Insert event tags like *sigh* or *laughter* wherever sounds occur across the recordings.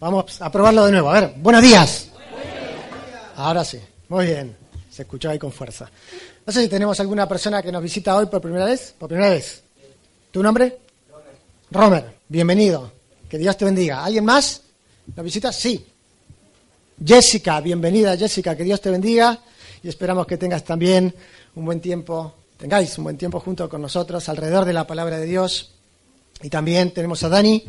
Vamos a probarlo de nuevo. A ver, buenos días. Ahora sí, muy bien. Se escuchó ahí con fuerza. No sé si tenemos alguna persona que nos visita hoy por primera vez. ¿Por primera vez? ¿Tu nombre? Romer. Bienvenido. Que Dios te bendiga. ¿Alguien más? ¿Nos visita? Sí. Jessica, bienvenida Jessica, que Dios te bendiga y esperamos que tengas también un buen tiempo, tengáis un buen tiempo junto con nosotros alrededor de la palabra de Dios. Y también tenemos a Dani,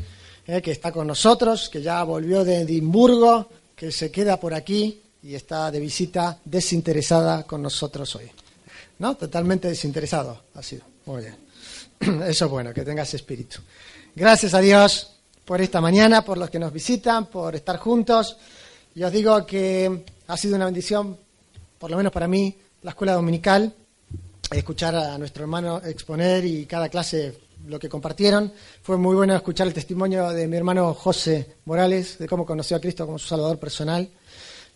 eh, que está con nosotros, que ya volvió de Edimburgo, que se queda por aquí y está de visita desinteresada con nosotros hoy. ¿No? Totalmente desinteresado ha sido. Muy bien. *clears throat* Eso es bueno, que tengas espíritu. Gracias a Dios por esta mañana, por los que nos visitan, por estar juntos. Y os digo que ha sido una bendición, por lo menos para mí, la escuela dominical, escuchar a nuestro hermano exponer y cada clase lo que compartieron. Fue muy bueno escuchar el testimonio de mi hermano José Morales, de cómo conoció a Cristo como su Salvador personal.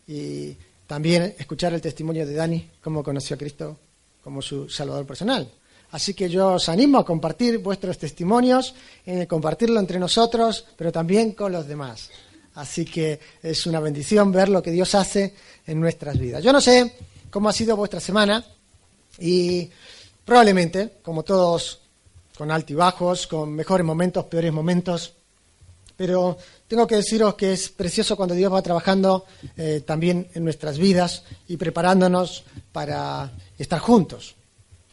Y también escuchar el testimonio de Dani, cómo conoció a Cristo como su Salvador personal. Así que yo os animo a compartir vuestros testimonios, en compartirlo entre nosotros, pero también con los demás. Así que es una bendición ver lo que Dios hace en nuestras vidas. Yo no sé cómo ha sido vuestra semana y probablemente, como todos, con altibajos, con mejores momentos, peores momentos, pero tengo que deciros que es precioso cuando Dios va trabajando eh, también en nuestras vidas y preparándonos para estar juntos.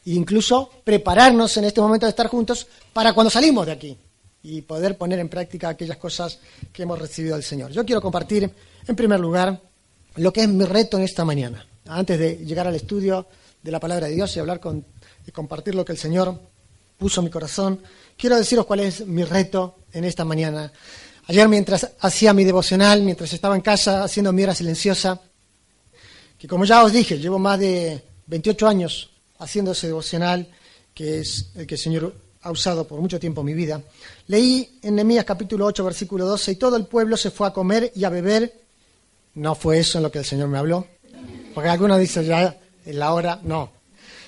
E incluso prepararnos en este momento de estar juntos para cuando salimos de aquí y poder poner en práctica aquellas cosas que hemos recibido del Señor. Yo quiero compartir, en primer lugar, lo que es mi reto en esta mañana. Antes de llegar al estudio de la palabra de Dios y hablar con, y compartir lo que el Señor puso en mi corazón, quiero deciros cuál es mi reto en esta mañana. Ayer mientras hacía mi devocional, mientras estaba en casa haciendo mi hora silenciosa, que como ya os dije, llevo más de 28 años haciendo ese devocional, que es el que el Señor ha usado por mucho tiempo mi vida, leí en Nehemías capítulo 8, versículo 12, y todo el pueblo se fue a comer y a beber. No fue eso en lo que el Señor me habló, porque algunos dicen ya en la hora, no.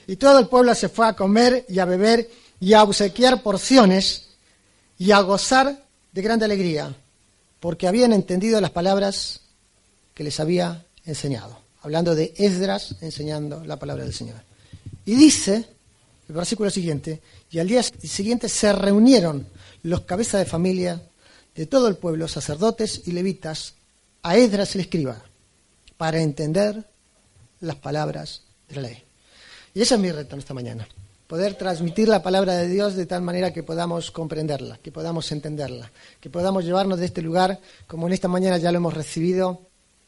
Y todo el pueblo se fue a comer y a beber y a obsequiar porciones y a gozar de grande alegría, porque habían entendido las palabras que les había enseñado, hablando de Esdras enseñando la palabra del Señor. Y dice, el versículo siguiente, y al día siguiente se reunieron los cabezas de familia de todo el pueblo, sacerdotes y levitas, a Esdras el escriba, para entender las palabras de la ley. Y ese es mi reto esta mañana, poder transmitir la palabra de Dios de tal manera que podamos comprenderla, que podamos entenderla, que podamos llevarnos de este lugar, como en esta mañana ya lo hemos recibido,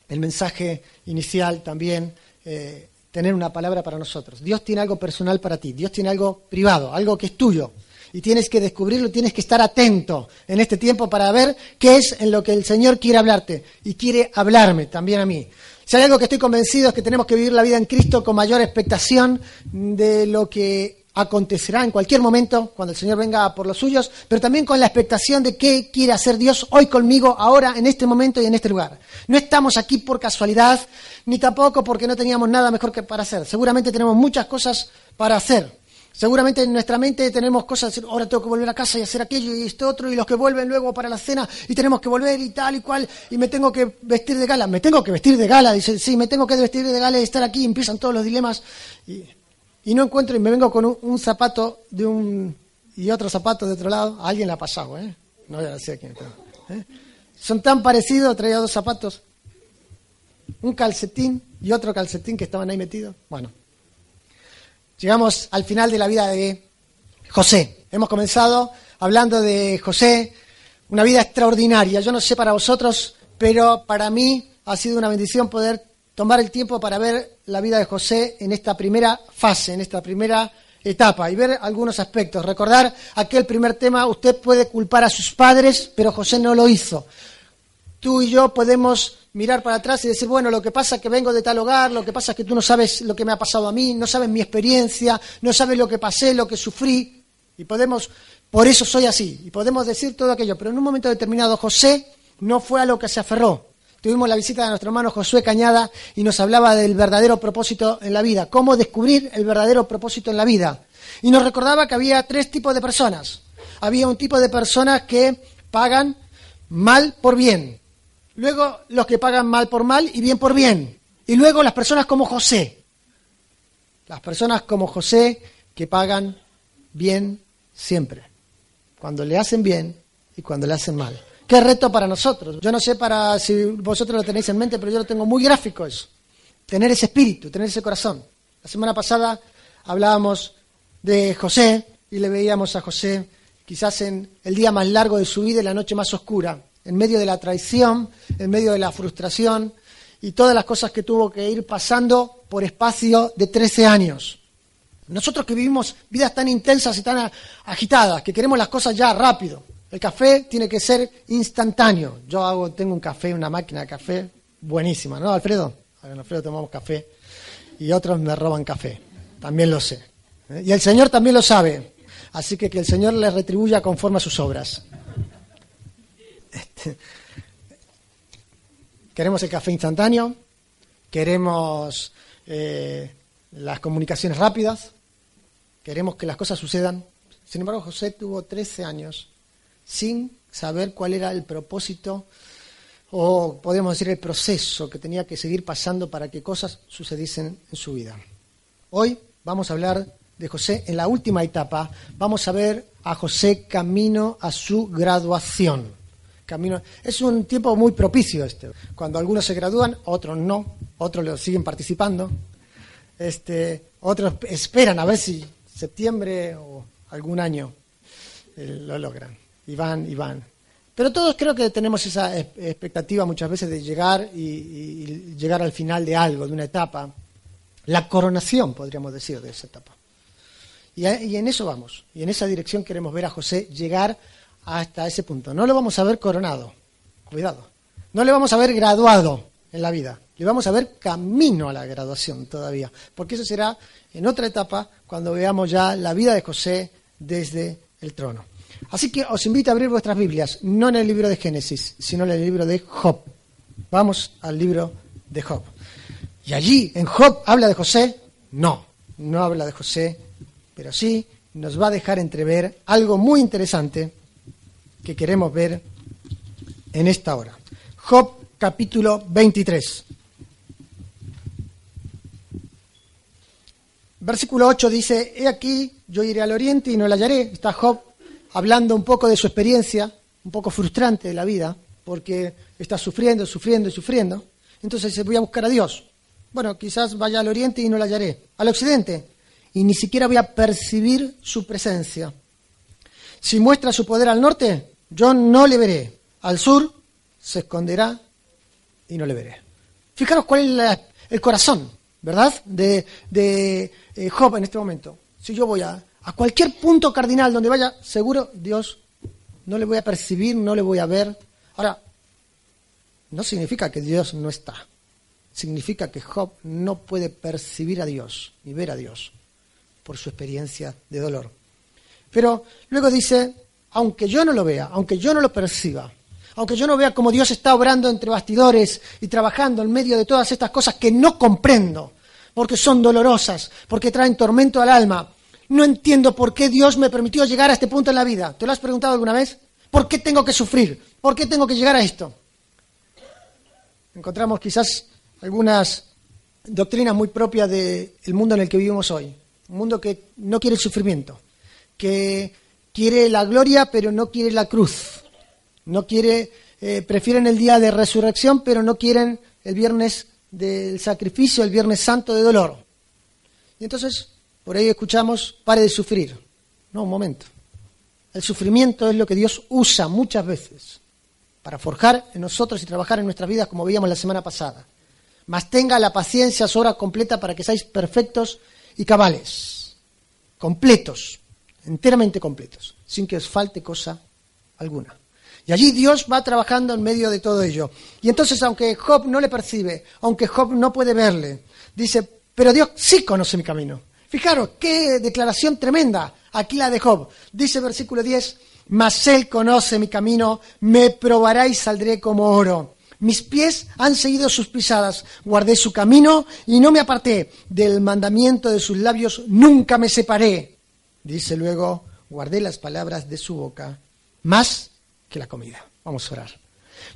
el mensaje inicial también, eh, tener una palabra para nosotros. Dios tiene algo personal para ti, Dios tiene algo privado, algo que es tuyo. Y tienes que descubrirlo, tienes que estar atento en este tiempo para ver qué es en lo que el Señor quiere hablarte y quiere hablarme también a mí. Si hay algo que estoy convencido es que tenemos que vivir la vida en Cristo con mayor expectación de lo que acontecerá en cualquier momento cuando el Señor venga por los suyos, pero también con la expectación de qué quiere hacer Dios hoy conmigo, ahora, en este momento y en este lugar. No estamos aquí por casualidad, ni tampoco porque no teníamos nada mejor que para hacer. Seguramente tenemos muchas cosas para hacer. Seguramente en nuestra mente tenemos cosas, ahora tengo que volver a casa y hacer aquello y esto otro, y los que vuelven luego para la cena, y tenemos que volver y tal y cual, y me tengo que vestir de gala. Me tengo que vestir de gala, dice, sí, me tengo que vestir de gala y estar aquí, empiezan todos los dilemas. Y no encuentro y me vengo con un, zapato de un y otro zapato de otro lado. A alguien le ha pasado, ¿eh? No voy a decir quién. ¿eh? Son tan parecidos, traía dos zapatos. Un calcetín y otro calcetín que estaban ahí metidos. Bueno, llegamos al final de la vida de José. Hemos comenzado hablando de José, una vida extraordinaria. Yo no sé para vosotros, pero para mí ha sido una bendición poder tomar el tiempo para ver la vida de José en esta primera fase, en esta primera etapa y ver algunos aspectos. Recordar aquel primer tema, usted puede culpar a sus padres, pero José no lo hizo. Tú y yo podemos mirar para atrás y decir, bueno, lo que pasa es que vengo de tal hogar, lo que pasa es que tú no sabes lo que me ha pasado a mí, no sabes mi experiencia, no sabes lo que pasé, lo que sufrí, y podemos, por eso soy así, y podemos decir todo aquello, pero en un momento determinado José no fue a lo que se aferró, Tuvimos la visita de nuestro hermano Josué Cañada y nos hablaba del verdadero propósito en la vida, cómo descubrir el verdadero propósito en la vida. Y nos recordaba que había tres tipos de personas. Había un tipo de personas que pagan mal por bien. Luego los que pagan mal por mal y bien por bien. Y luego las personas como José. Las personas como José que pagan bien siempre. Cuando le hacen bien y cuando le hacen mal. Qué reto para nosotros. Yo no sé para si vosotros lo tenéis en mente, pero yo lo tengo muy gráfico eso. Tener ese espíritu, tener ese corazón. La semana pasada hablábamos de José y le veíamos a José quizás en el día más largo de su vida y la noche más oscura, en medio de la traición, en medio de la frustración y todas las cosas que tuvo que ir pasando por espacio de 13 años. Nosotros que vivimos vidas tan intensas y tan agitadas, que queremos las cosas ya rápido, el café tiene que ser instantáneo. Yo hago, tengo un café, una máquina de café buenísima, ¿no, Alfredo? En Alfredo tomamos café y otros me roban café. También lo sé. Y el Señor también lo sabe. Así que que el Señor les retribuya conforme a sus obras. Este, queremos el café instantáneo, queremos eh, las comunicaciones rápidas, queremos que las cosas sucedan. Sin embargo, José tuvo 13 años sin saber cuál era el propósito o podemos decir el proceso que tenía que seguir pasando para que cosas sucediesen en su vida. Hoy vamos a hablar de José en la última etapa. Vamos a ver a José camino a su graduación. Camino... Es un tiempo muy propicio este. Cuando algunos se gradúan, otros no, otros lo siguen participando. Este, otros esperan a ver si septiembre o algún año eh, lo logran y van y van. Pero todos creo que tenemos esa expectativa muchas veces de llegar y, llegar al final de algo, de una etapa. La coronación, podríamos decir, de esa etapa. Y, y, en eso vamos. Y en esa dirección queremos ver a José llegar hasta ese punto. No lo vamos a ver coronado. Cuidado. No le vamos a ver graduado en la vida. Le vamos a ver camino a la graduación todavía. Porque eso será en otra etapa cuando veamos ya la vida de José desde el trono. Así que os invito a abrir vuestras Biblias, no en el libro de Génesis, sino en el libro de Job. Vamos al libro de Job. Y allí, en Job, ¿habla de José? No, no habla de José, pero sí nos va a dejar entrever algo muy interesante que queremos ver en esta hora. Job capítulo 23. Versículo 8 dice, He aquí, yo iré al oriente y no la hallaré. Está Job hablando un poco de su experiencia, un poco frustrante de la vida, porque está sufriendo, sufriendo y sufriendo. Entonces dice, voy a buscar a Dios. Bueno, quizás vaya al oriente y no la hallaré. Al occidente, y ni siquiera voy a percibir su presencia. Si muestra su poder al norte, yo no le veré. Al sur, se esconderá y no le veré. Fijaros cuál es el corazón, ¿verdad? De, eh, Job en este momento. Si yo voy a, a cualquier punto cardinal donde vaya, seguro Dios no le voy a percibir, no le voy a ver. Ahora, no significa que Dios no está. Significa que Job no puede percibir a Dios ni ver a Dios por su experiencia de dolor. Pero luego dice, aunque yo no lo vea, aunque yo no lo perciba, aunque yo no vea cómo Dios está obrando entre bastidores y trabajando en medio de todas estas cosas que no comprendo, porque son dolorosas, porque traen tormento al alma, no entiendo por qué Dios me permitió llegar a este punto en la vida. ¿Te lo has preguntado alguna vez? ¿Por qué tengo que sufrir? ¿Por qué tengo que llegar a esto? Encontramos quizás algunas doctrinas muy propias del mundo en el que vivimos hoy. Un mundo que no quiere el sufrimiento, que quiere la gloria pero no quiere la cruz. No quiere, eh, prefieren el día de resurrección pero no quieren el viernes del sacrificio, el viernes santo de dolor. Y entonces por ahí escuchamos, pare de sufrir. No, un momento. El sufrimiento es lo que Dios usa muchas veces para forjar en nosotros y trabajar en nuestras vidas como veíamos la semana pasada. Mas tenga la paciencia su hora completa para que seáis perfectos y cabales, completos, enteramente completos, sin que os falte cosa alguna. Y allí Dios va trabajando en medio de todo ello. Y entonces, aunque Job no le percibe, aunque Job no puede verle, dice, pero Dios sí conoce mi camino. Fijaros, qué declaración tremenda. Aquí la de Job. Dice versículo 10, mas él conoce mi camino, me probará y saldré como oro. Mis pies han seguido sus pisadas, guardé su camino y no me aparté del mandamiento de sus labios, nunca me separé. Dice luego, guardé las palabras de su boca más que la comida. Vamos a orar.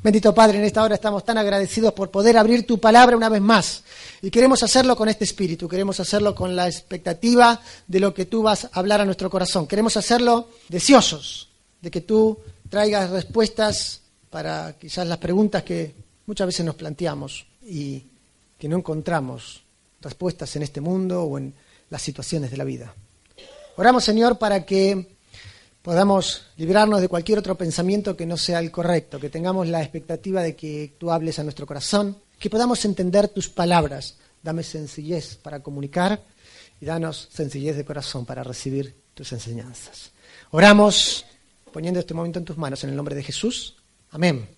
Bendito Padre, en esta hora estamos tan agradecidos por poder abrir tu palabra una vez más. Y queremos hacerlo con este espíritu, queremos hacerlo con la expectativa de lo que tú vas a hablar a nuestro corazón. Queremos hacerlo deseosos de que tú traigas respuestas para quizás las preguntas que muchas veces nos planteamos y que no encontramos respuestas en este mundo o en las situaciones de la vida. Oramos, Señor, para que podamos librarnos de cualquier otro pensamiento que no sea el correcto, que tengamos la expectativa de que tú hables a nuestro corazón, que podamos entender tus palabras. Dame sencillez para comunicar y danos sencillez de corazón para recibir tus enseñanzas. Oramos poniendo este momento en tus manos en el nombre de Jesús. Amén.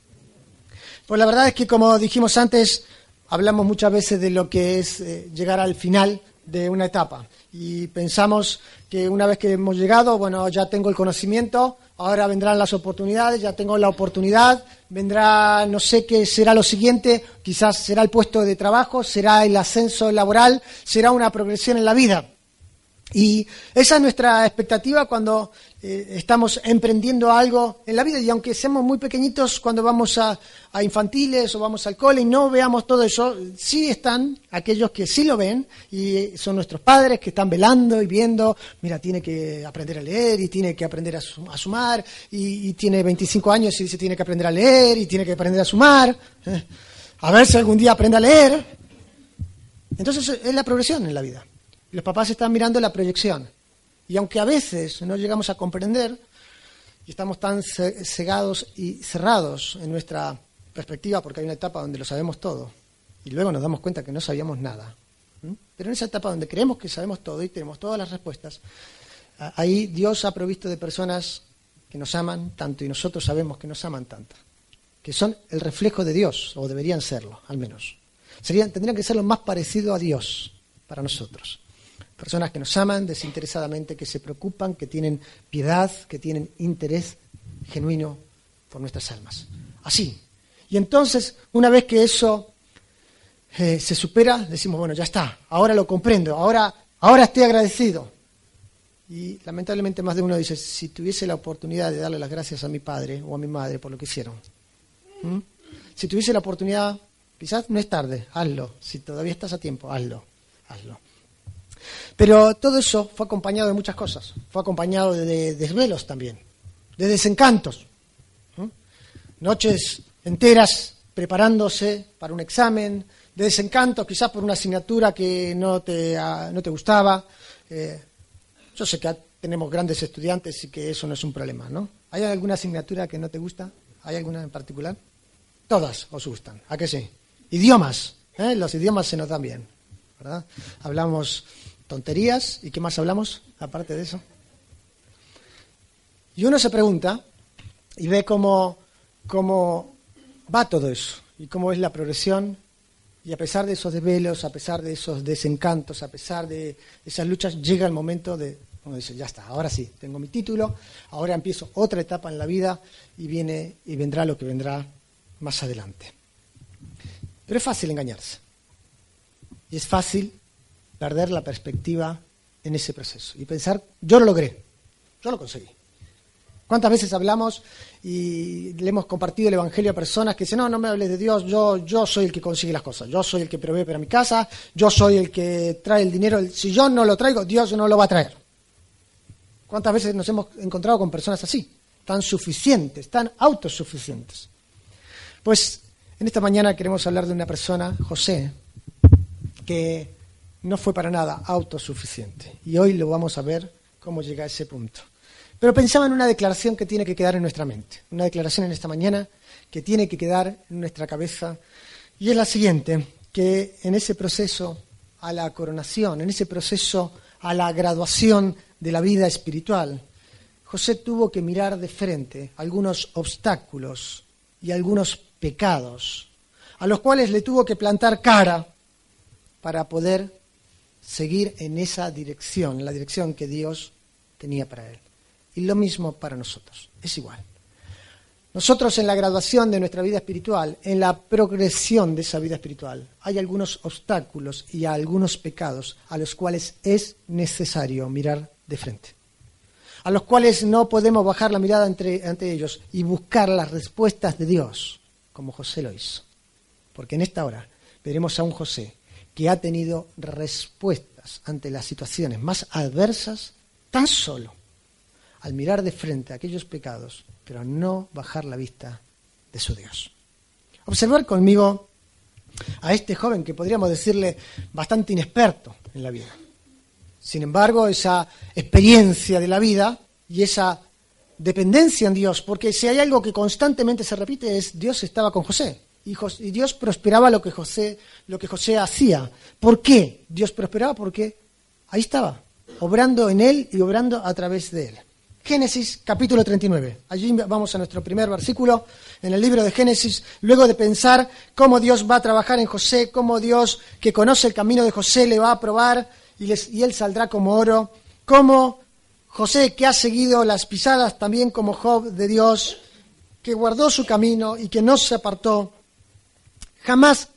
Pues la verdad es que como dijimos antes, hablamos muchas veces de lo que es eh, llegar al final de una etapa y pensamos que una vez que hemos llegado, bueno, ya tengo el conocimiento, ahora vendrán las oportunidades, ya tengo la oportunidad, vendrá, no sé qué será lo siguiente, quizás será el puesto de trabajo, será el ascenso laboral, será una progresión en la vida. Y esa es nuestra expectativa cuando eh, estamos emprendiendo algo en la vida. Y aunque seamos muy pequeñitos cuando vamos a, infantiles o vamos al cole y no veamos todo eso, sí están aquellos que sí lo ven y son nuestros padres que están velando y viendo, mira, tiene que aprender a leer y tiene que aprender a, sumar y, tiene 25 años y dice tiene que aprender a leer y tiene que aprender a sumar. Eh, a ver si algún día aprende a leer. Entonces es la progresión en la vida. Los papás están mirando la proyección. Y aunque a veces no llegamos a comprender y estamos tan cegados y cerrados en nuestra perspectiva, porque hay una etapa donde lo sabemos todo, y luego nos damos cuenta que no sabíamos nada. Pero en esa etapa donde creemos que sabemos todo y tenemos todas las respuestas, ahí Dios ha provisto de personas que nos aman tanto y nosotros sabemos que nos aman tanto, que son el reflejo de Dios, o deberían serlo, al menos. Serían, tendrían que ser lo más parecido a Dios para nosotros personas que nos aman desinteresadamente, que se preocupan, que tienen piedad, que tienen interés genuino por nuestras almas. Así. Y entonces, una vez que eso eh, se supera, decimos, bueno, ya está, ahora lo comprendo, ahora, ahora estoy agradecido. Y lamentablemente más de uno dice, si tuviese la oportunidad de darle las gracias a mi padre o a mi madre por lo que hicieron. Si tuviese la oportunidad, quizás no es tarde, hazlo. Si todavía estás a tiempo, hazlo, hazlo. Pero todo eso fue acompañado de muchas cosas. Fue acompañado de desvelos también, de desencantos. Noches enteras preparándose para un examen, de desencantos quizás por una asignatura que no te, ah, no te gustaba. Eh, yo sé que tenemos grandes estudiantes y que eso no es un problema, ¿no? ¿Hay alguna asignatura que no te gusta? ¿Hay alguna en particular? Todas os gustan, ¿a qué sí? Idiomas, ¿eh? los idiomas se nos dan bien, ¿verdad? Hablamos tonterías. ¿Y qué más hablamos aparte de eso? Y uno se pregunta y ve cómo, cómo va todo eso y cómo es la progresión. Y a pesar de esos desvelos, a pesar de esos desencantos, a pesar de esas luchas, llega el momento de, uno dice, ya está, ahora sí, tengo mi título, ahora empiezo otra etapa en la vida y viene y vendrá lo que vendrá más adelante. Pero es fácil engañarse. Y es fácil perder la perspectiva en ese proceso y pensar, yo lo logré, yo lo conseguí. ¿Cuántas veces hablamos y le hemos compartido el Evangelio a personas que dicen, no, no me hables de Dios, yo, yo soy el que consigue las cosas, yo soy el que provee para mi casa, yo soy el que trae el dinero, si yo no lo traigo, Dios no lo va a traer. ¿Cuántas veces nos hemos encontrado con personas así, tan suficientes, tan autosuficientes? Pues en esta mañana queremos hablar de una persona, José, que no fue para nada autosuficiente. Y hoy lo vamos a ver cómo llega a ese punto. Pero pensaba en una declaración que tiene que quedar en nuestra mente, una declaración en esta mañana que tiene que quedar en nuestra cabeza, y es la siguiente, que en ese proceso a la coronación, en ese proceso a la graduación de la vida espiritual, José tuvo que mirar de frente algunos obstáculos y algunos pecados, a los cuales le tuvo que plantar cara para poder seguir en esa dirección, en la dirección que Dios tenía para él. Y lo mismo para nosotros, es igual. Nosotros en la graduación de nuestra vida espiritual, en la progresión de esa vida espiritual, hay algunos obstáculos y algunos pecados a los cuales es necesario mirar de frente, a los cuales no podemos bajar la mirada ante ellos y buscar las respuestas de Dios, como José lo hizo. Porque en esta hora veremos a un José que ha tenido respuestas ante las situaciones más adversas tan solo al mirar de frente a aquellos pecados, pero no bajar la vista de su Dios. Observar conmigo a este joven que podríamos decirle bastante inexperto en la vida. Sin embargo, esa experiencia de la vida y esa dependencia en Dios, porque si hay algo que constantemente se repite es Dios estaba con José y, Dios prosperaba lo que José lo que José hacía. ¿Por qué Dios prosperaba? Porque ahí estaba, obrando en él y obrando a través de él. Génesis capítulo 39. Allí vamos a nuestro primer versículo en el libro de Génesis, luego de pensar cómo Dios va a trabajar en José, cómo Dios que conoce el camino de José le va a probar y, y él saldrá como oro, cómo José que ha seguido las pisadas también como Job de Dios, que guardó su camino y que no se apartó, jamás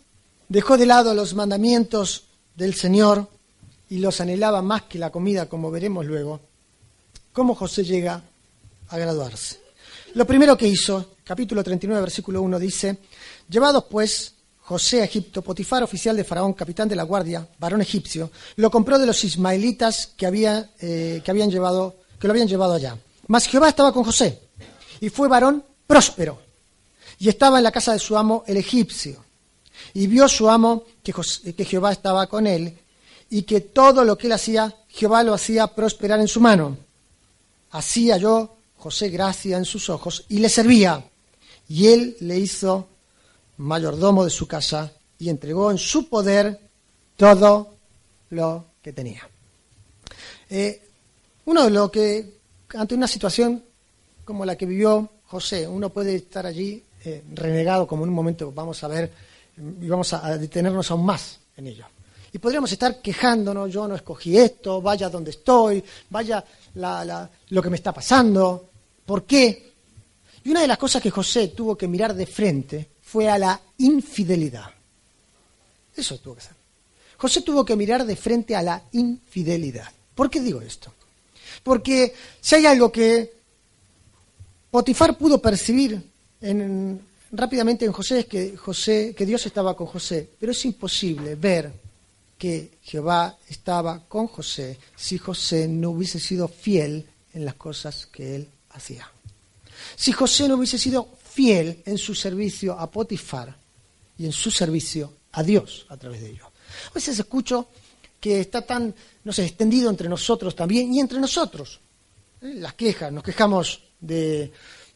dejó de lado los mandamientos del Señor y los anhelaba más que la comida, como veremos luego cómo José llega a graduarse. Lo primero que hizo, capítulo 39, versículo 1, dice, llevados pues José a Egipto, Potifar, oficial de Faraón, capitán de la guardia, varón egipcio, lo compró de los ismaelitas que, eh, que, habían llevado, que lo habían llevado allá. Mas Jehová estaba con José, y fue varón próspero, y estaba en la casa de su amo el egipcio. Y vio su amo que, que Jehová estaba con él, y que todo lo que él hacía, Jehová lo hacía prosperar en su mano. Así halló José gracia en sus ojos y le servía. Y él le hizo mayordomo de su casa y entregó en su poder todo lo que tenía. Eh, uno de lo que, ante una situación como la que vivió José, uno puede estar allí eh, renegado, como en un momento vamos a ver, y vamos a detenernos aún más en ello. Y podríamos estar quejándonos, yo no escogí esto, vaya donde estoy, vaya lo que me está pasando, ¿por qué? Y una de las cosas que José tuvo que mirar de frente fue a la infidelidad. Eso tuvo que hacer. José tuvo que mirar de frente a la infidelidad. ¿Por qué digo esto? Porque si hay algo que Potifar pudo percibir rápidamente en José es que José, que Dios estaba con José, pero es imposible ver que Jehová estaba con José si José no hubiese sido fiel en las cosas que él hacía. Si José no hubiese sido fiel en su servicio a Potifar y en su servicio a Dios a través de ello. A veces escucho que está tan, no sé, extendido entre nosotros también y entre nosotros. ¿eh? Las quejas, nos quejamos de,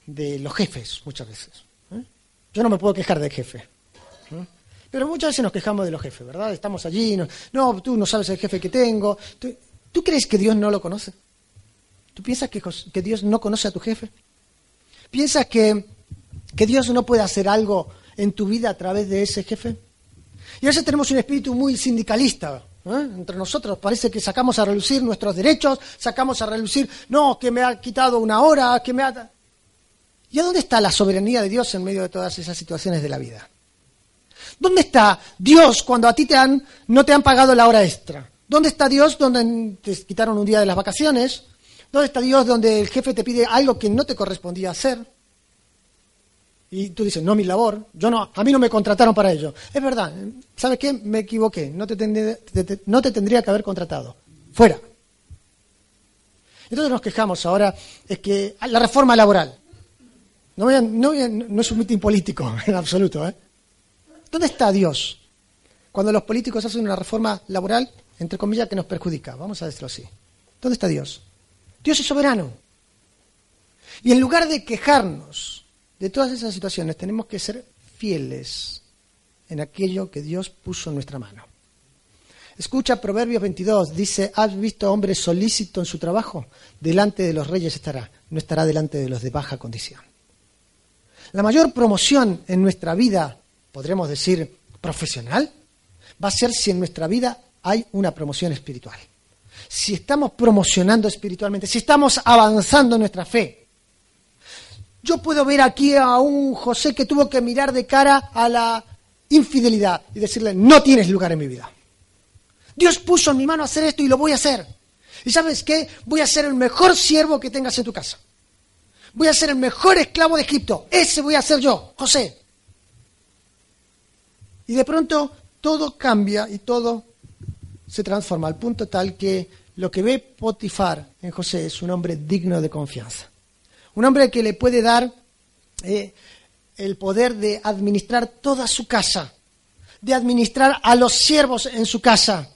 los jefes muchas veces. Yo no me puedo quejar del jefe. Pero muchas veces nos quejamos de los jefes, ¿verdad? Estamos allí, no, tú no sabes el jefe que tengo. ¿Tú, crees que Dios no lo conoce? ¿Tú piensas que, Dios no conoce a tu jefe? ¿Piensas que, que Dios no puede hacer algo en tu vida a través de ese jefe? Y a veces tenemos un espíritu muy sindicalista, entre nosotros. Parece que sacamos a relucir nuestros derechos, sacamos a relucir, no, que me ha quitado una hora, que me ha... ¿Y a dónde está la soberanía de Dios en medio de todas esas situaciones de la vida? ¿Dónde está Dios cuando a ti te han, no te han pagado la hora extra? ¿Dónde está Dios donde te quitaron un día de las vacaciones? ¿Dónde está Dios donde el jefe te pide algo que no te correspondía hacer? Y tú dices, no, mi labor, yo no, a mí no me contrataron para ello. Es verdad, ¿sabes qué? Me equivoqué, no te, tendría, no te tendría que haber contratado. Fuera. Entonces nos quejamos ahora, es que la reforma laboral. No, es un mitin político, *laughs* en absoluto, ¿eh? ¿Dónde está Dios? Cuando los políticos hacen una reforma laboral, entre comillas, que nos perjudica. Vamos a decirlo así. ¿Dónde está Dios? Dios es soberano. Y en lugar de quejarnos de todas esas situaciones, tenemos que ser fieles en aquello que Dios puso en nuestra mano. Escucha Proverbios 22, dice, ¿has visto hombre solícito en su trabajo? Delante de los reyes estará, no estará delante de los de baja condición. La mayor promoción en nuestra vida podremos decir, profesional, va a ser si en nuestra vida hay una promoción espiritual. Si estamos promocionando espiritualmente, si estamos avanzando en nuestra fe. Yo puedo ver aquí a un José que tuvo que mirar de cara a la infidelidad y decirle, no tienes lugar en mi vida. Dios puso en mi mano hacer esto y lo voy a hacer. ¿Y sabes qué? Voy a ser el mejor siervo que tengas en tu casa. Voy a ser el mejor esclavo de Egipto. Ese voy a ser yo, José. Y de pronto todo cambia y todo se transforma al punto tal que lo que ve Potifar en José es un hombre digno de confianza. Un hombre que le puede dar eh, el poder de administrar toda su casa, de administrar a los siervos en su casa.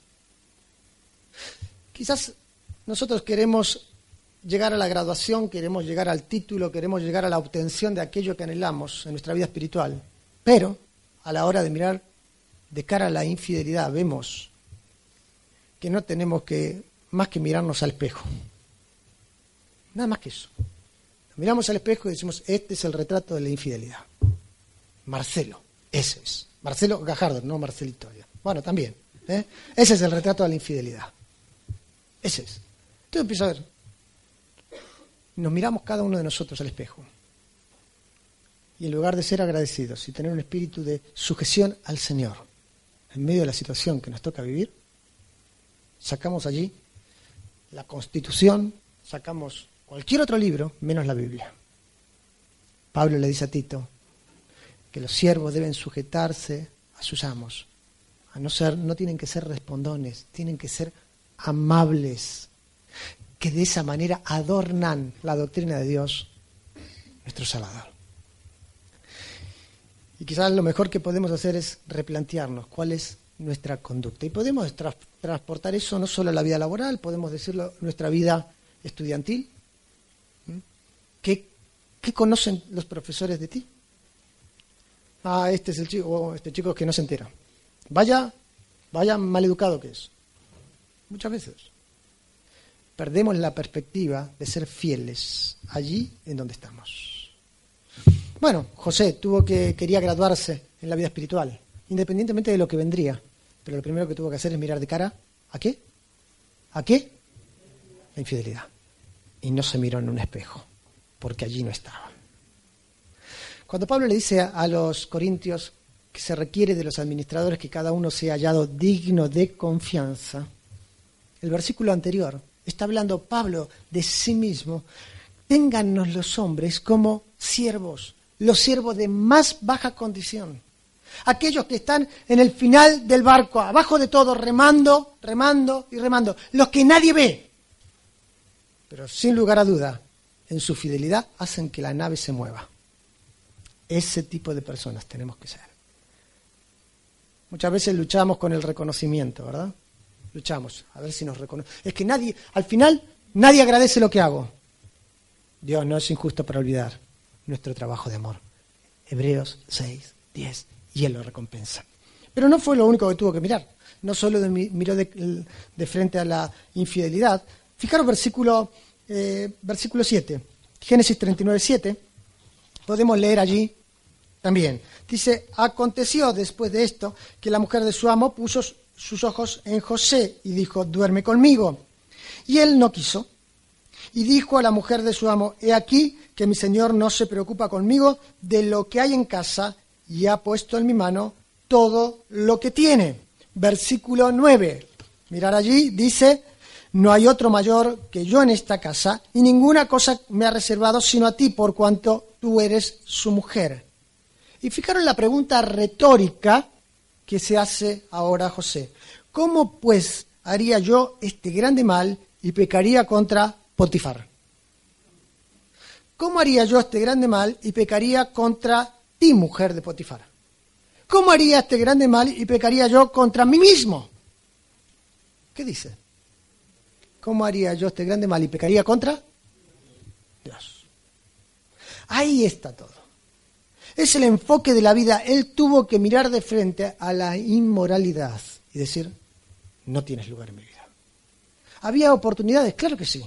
Quizás nosotros queremos llegar a la graduación, queremos llegar al título, queremos llegar a la obtención de aquello que anhelamos en nuestra vida espiritual, pero a la hora de mirar de cara a la infidelidad vemos que no tenemos que más que mirarnos al espejo. Nada más que eso. Miramos al espejo y decimos, este es el retrato de la infidelidad. Marcelo, ese es. Marcelo Gajardo, no Marcelito. Bueno, también. ¿eh? Ese es el retrato de la infidelidad. Ese es. Entonces empiezo a ver. Nos miramos cada uno de nosotros al espejo. Y en lugar de ser agradecidos y tener un espíritu de sujeción al Señor, en medio de la situación que nos toca vivir, sacamos allí la Constitución, sacamos cualquier otro libro menos la Biblia. Pablo le dice a Tito que los siervos deben sujetarse a sus amos, a no ser, no tienen que ser respondones, tienen que ser amables, que de esa manera adornan la doctrina de Dios, nuestro Salvador. Y quizás lo mejor que podemos hacer es replantearnos cuál es nuestra conducta. Y podemos transportar eso no solo a la vida laboral, podemos decirlo nuestra vida estudiantil. ¿Qué, ¿Qué, conocen los profesores de ti? Ah, este es el chico, oh, este chico que no se entera. Vaya, vaya maleducado que es. Muchas veces. Perdemos la perspectiva de ser fieles allí en donde estamos. Bueno, José tuvo que, quería graduarse en la vida espiritual, independientemente de lo que vendría. Pero lo primero que tuvo que hacer es mirar de cara a qué? ¿A qué? La infidelidad. Y no se miró en un espejo, porque allí no estaba. Cuando Pablo le dice a los corintios que se requiere de los administradores que cada uno sea hallado digno de confianza, el versículo anterior está hablando Pablo de sí mismo. Téngannos los hombres como siervos, los siervos de más baja condición aquellos que están en el final del barco, abajo de todo, remando, remando y remando, los que nadie ve. Pero sin lugar a duda, en su fidelidad hacen que la nave se mueva. Ese tipo de personas tenemos que ser. Muchas veces luchamos con el reconocimiento, ¿verdad? Luchamos, a ver si nos reconoce. Es que nadie, al final, nadie agradece lo que hago. Dios no es injusto para olvidar nuestro trabajo de amor. Hebreos 6, 10 y Él lo recompensa. Pero no fue lo único que tuvo que mirar. No solo miró de, frente a la infidelidad. Fijaros versículo, eh, versículo 7, Génesis 39, 7. Podemos leer allí también. Dice, aconteció después de esto que la mujer de su amo puso sus ojos en José y dijo, duerme conmigo. Y él no quiso. Y dijo a la mujer de su amo, he aquí que mi señor no se preocupa conmigo de lo que hay en casa y ha puesto en mi mano todo lo que tiene. Versículo 9. Mirar allí, dice, no hay otro mayor que yo en esta casa, y ninguna cosa me ha reservado sino a ti, por cuanto tú eres su mujer. Y fijaron la pregunta retórica que se hace ahora José. ¿Cómo pues haría yo este grande mal y pecaría contra Potifar? ¿Cómo haría yo este grande mal y pecaría contra mujer de Potifar. ¿Cómo haría este grande mal y pecaría yo contra mí mismo? ¿Qué dice? ¿Cómo haría yo este grande mal y pecaría contra Dios? Ahí está todo. Es el enfoque de la vida. Él tuvo que mirar de frente a la inmoralidad y decir, no tienes lugar en mi vida. ¿Había oportunidades? Claro que sí.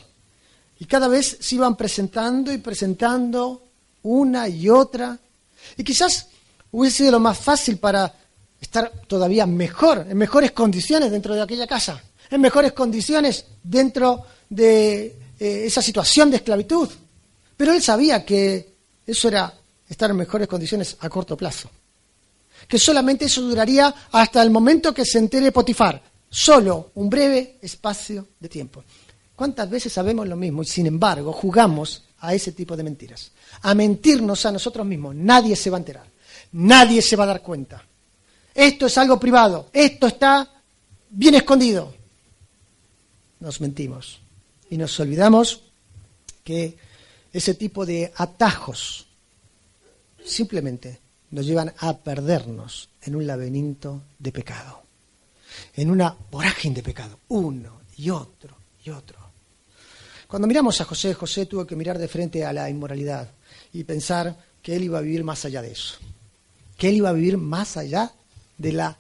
Y cada vez se iban presentando y presentando una y otra y quizás hubiese sido lo más fácil para estar todavía mejor, en mejores condiciones dentro de aquella casa, en mejores condiciones dentro de eh, esa situación de esclavitud. Pero él sabía que eso era estar en mejores condiciones a corto plazo. Que solamente eso duraría hasta el momento que se entere Potifar. Solo un breve espacio de tiempo. ¿Cuántas veces sabemos lo mismo y sin embargo jugamos a ese tipo de mentiras? a mentirnos a nosotros mismos. Nadie se va a enterar. Nadie se va a dar cuenta. esto es algo privado, esto está bien escondido. Nos mentimos y nos olvidamos que ese tipo de atajos simplemente nos llevan a perdernos en un laberinto de pecado, en una vorágine de pecado, uno y otro y otro. Cuando miramos a José, José tuvo que mirar de frente a la inmoralidad y pensar que él iba a vivir más allá de eso, que él iba a vivir más allá de la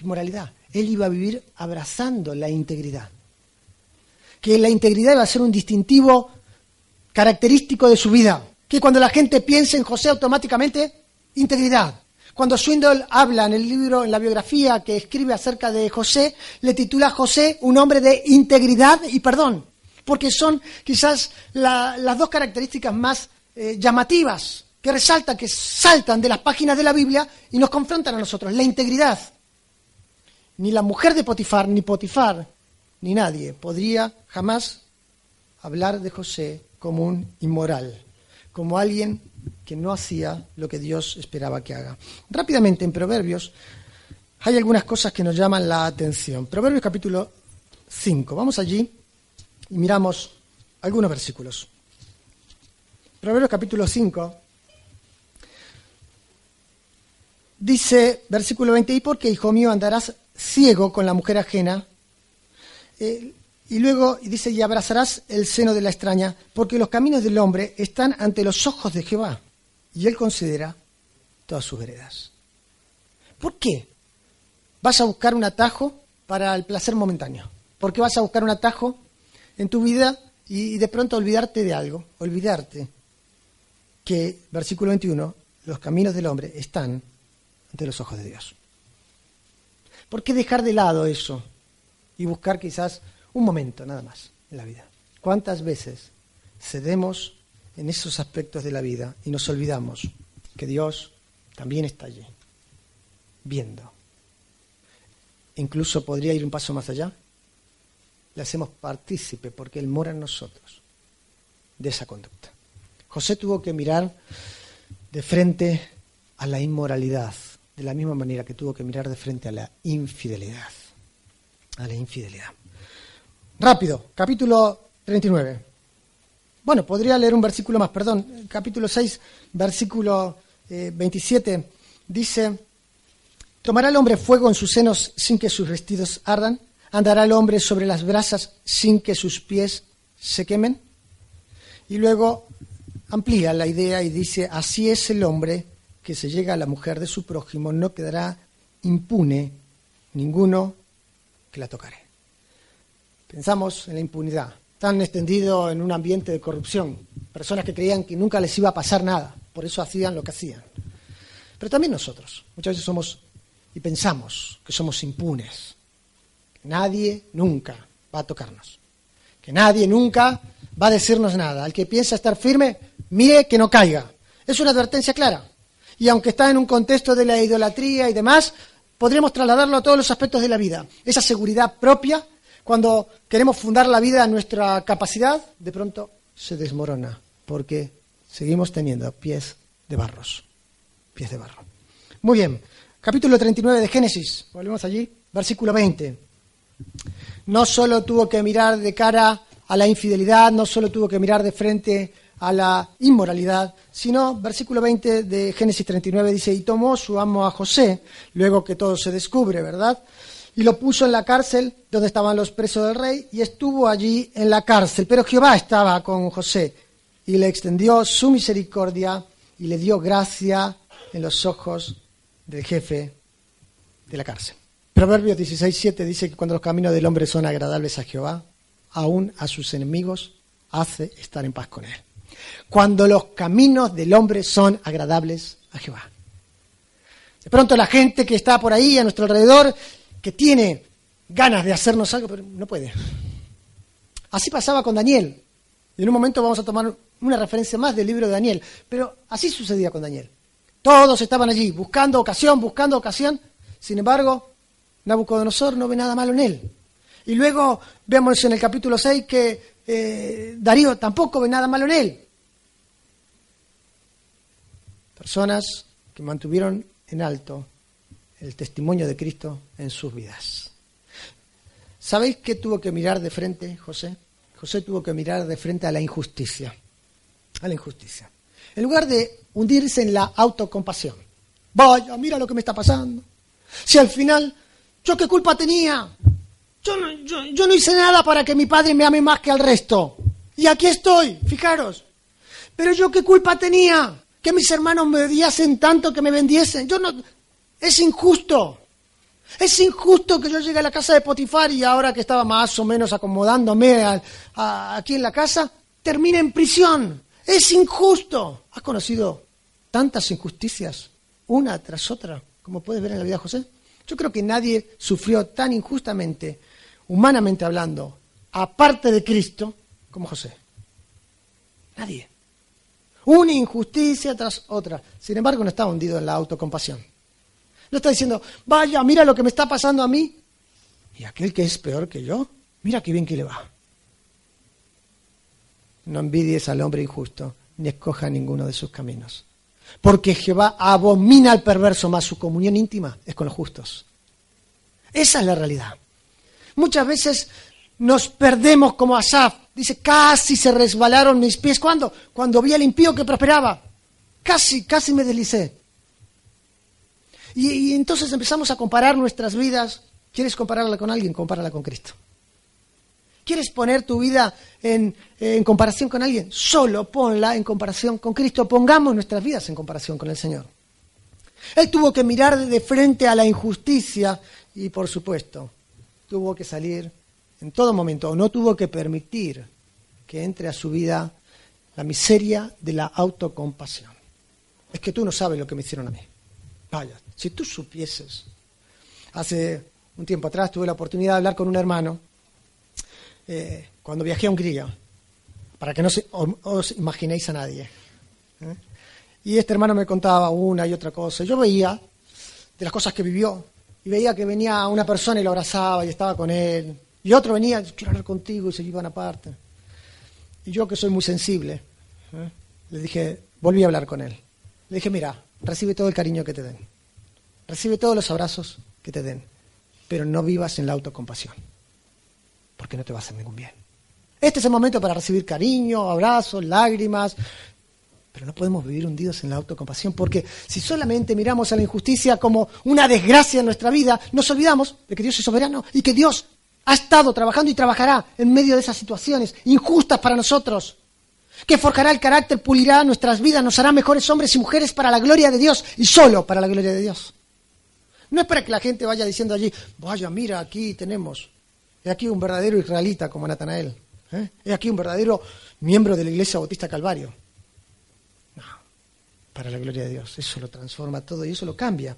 inmoralidad, él iba a vivir abrazando la integridad, que la integridad iba a ser un distintivo característico de su vida, que cuando la gente piensa en José automáticamente, integridad. Cuando Swindle habla en el libro, en la biografía que escribe acerca de José, le titula José un hombre de integridad y perdón porque son quizás las dos características más eh, llamativas, que resaltan, que saltan de las páginas de la Biblia y nos confrontan a nosotros, la integridad. Ni la mujer de Potifar, ni Potifar, ni nadie podría jamás hablar de José como un inmoral, como alguien que no hacía lo que Dios esperaba que haga. Rápidamente, en Proverbios hay algunas cosas que nos llaman la atención. Proverbios capítulo 5. Vamos allí y miramos algunos versículos. Proverbios capítulo 5 dice, versículo 20, ¿y por qué, hijo mío, andarás ciego con la mujer ajena? Eh, y luego dice, y abrazarás el seno de la extraña, porque los caminos del hombre están ante los ojos de Jehová, y él considera todas sus veredas. ¿Por qué? Vas a buscar un atajo para el placer momentáneo. ¿Por qué vas a buscar un atajo en tu vida y, de pronto olvidarte de algo, olvidarte que, versículo 21, los caminos del hombre están ante los ojos de Dios. ¿Por qué dejar de lado eso y buscar quizás un momento nada más en la vida? ¿Cuántas veces cedemos en esos aspectos de la vida y nos olvidamos que Dios también está allí, viendo? Incluso podría ir un paso más allá le hacemos partícipe porque Él mora en nosotros de esa conducta. José tuvo que mirar de frente a la inmoralidad, de la misma manera que tuvo que mirar de frente a la infidelidad. A la infidelidad. Rápido, capítulo 39. Bueno, podría leer un versículo más, perdón. Capítulo 6, versículo 27, eh, dice, ¿tomará el hombre fuego en sus senos sin que sus vestidos ardan? ¿Andará el hombre sobre las brasas sin que sus pies se quemen? Y luego amplía la idea y dice, así es el hombre que se llega a la mujer de su prójimo, no quedará impune ninguno que la tocare. Pensamos en la impunidad, tan extendido en un ambiente de corrupción, personas que creían que nunca les iba a pasar nada, por eso hacían lo que hacían. Pero también nosotros, muchas veces somos y pensamos que somos impunes, Nadie nunca va a tocarnos. Que nadie nunca va a decirnos nada. Al que piensa estar firme, mire que no caiga. Es una advertencia clara. Y aunque está en un contexto de la idolatría y demás, podremos trasladarlo a todos los aspectos de la vida. Esa seguridad propia, cuando queremos fundar la vida en nuestra capacidad, de pronto se desmorona, porque seguimos teniendo pies de barros. Pies de barro. Muy bien. Capítulo 39 de Génesis. Volvemos allí. Versículo 20 no solo tuvo que mirar de cara a la infidelidad, no solo tuvo que mirar de frente a la inmoralidad, sino, versículo 20 de Génesis 39 dice, y tomó su amo a José, luego que todo se descubre, ¿verdad? Y lo puso en la cárcel donde estaban los presos del rey y estuvo allí en la cárcel. Pero Jehová estaba con José y le extendió su misericordia y le dio gracia en los ojos del jefe de la cárcel. Proverbios 16.7 dice que cuando los caminos del hombre son agradables a Jehová, aún a sus enemigos hace estar en paz con él. Cuando los caminos del hombre son agradables a Jehová. De pronto la gente que está por ahí a nuestro alrededor, que tiene ganas de hacernos algo, pero no puede. Así pasaba con Daniel. Y en un momento vamos a tomar una referencia más del libro de Daniel. Pero así sucedía con Daniel. Todos estaban allí, buscando ocasión, buscando ocasión. Sin embargo, Nabucodonosor no ve nada malo en él. Y luego vemos en el capítulo 6 que eh, Darío tampoco ve nada malo en él. Personas que mantuvieron en alto el testimonio de Cristo en sus vidas. ¿Sabéis qué tuvo que mirar de frente José? José tuvo que mirar de frente a la injusticia. A la injusticia. En lugar de hundirse en la autocompasión. Vaya, mira lo que me está pasando. Si al final, ¿yo qué culpa tenía? Yo no, yo, no hice nada para que mi padre me ame más que al resto. Y aquí estoy, fijaros. Pero yo qué culpa tenía que mis hermanos me odiasen tanto que me vendiesen. Yo no. Es injusto. Es injusto que yo llegue a la casa de Potifar y ahora que estaba más o menos acomodándome aquí en la casa, termine en prisión. Es injusto. ¿Has conocido tantas injusticias, una tras otra, como puedes ver en la vida de José? Yo creo que nadie sufrió tan injustamente, humanamente hablando, aparte de Cristo, como José. Nadie. Una injusticia tras otra. Sin embargo, no está hundido en la autocompasión. No está diciendo, vaya, mira lo que me está pasando a mí. Y aquel que es peor que yo, mira qué bien que le va. No envidies al hombre injusto, ni escoja ninguno de sus caminos. Porque Jehová abomina al perverso, más su comunión íntima es con los justos. Esa es la realidad. Muchas veces nos perdemos como Asaf. Dice, casi se resbalaron mis pies. ¿Cuándo? Cuando vi al impío que prosperaba. Casi, casi me deslicé. Y, entonces empezamos a comparar nuestras vidas. ¿Quieres compararla con alguien? Compárala con Cristo. ¿Quieres poner tu vida en, en, comparación con alguien? Solo ponla en comparación con Cristo. Pongamos nuestras vidas en comparación con el Señor. Él tuvo que mirar de frente a la injusticia y, por supuesto, tuvo que salir en todo momento, o no tuvo que permitir que entre a su vida la miseria de la autocompasión. Es que tú no sabes lo que me hicieron a mí. Vaya, si tú supieses. Hace un tiempo atrás tuve la oportunidad de hablar con un hermano eh, cuando viajé a Hungría, para que no os imaginéis a nadie. ¿eh? Y este hermano me contaba una y otra cosa. Yo veía de las cosas que vivió, y veía que venía una persona y lo abrazaba y estaba con él, y otro venía, quiero hablar contigo, y se iban aparte. Y yo que soy muy sensible, ¿eh? le dije, volví a hablar con él. Le dije, mira, recibe todo el cariño que te den. Recibe todos los abrazos que te den. Pero no vivas en la autocompasión. Porque no te va a hacer ningún bien. Este es el momento para recibir cariño, abrazos, lágrimas. Pero no podemos vivir hundidos en la autocompasión. Porque si solamente miramos a la injusticia como una desgracia en nuestra vida, nos olvidamos de que Dios es soberano y que Dios ha estado trabajando y trabajará en medio de esas situaciones injustas para nosotros, que forjará el carácter, pulirá nuestras vidas, nos hará mejores hombres y mujeres para la gloria de Dios y solo para la gloria de Dios. No es para que la gente vaya diciendo allí, vaya, mira, aquí tenemos, he aquí un verdadero israelita como Natanael, ¿eh? he aquí un verdadero miembro de la Iglesia Bautista Calvario. No, para la gloria de Dios, eso lo transforma todo y eso lo cambia,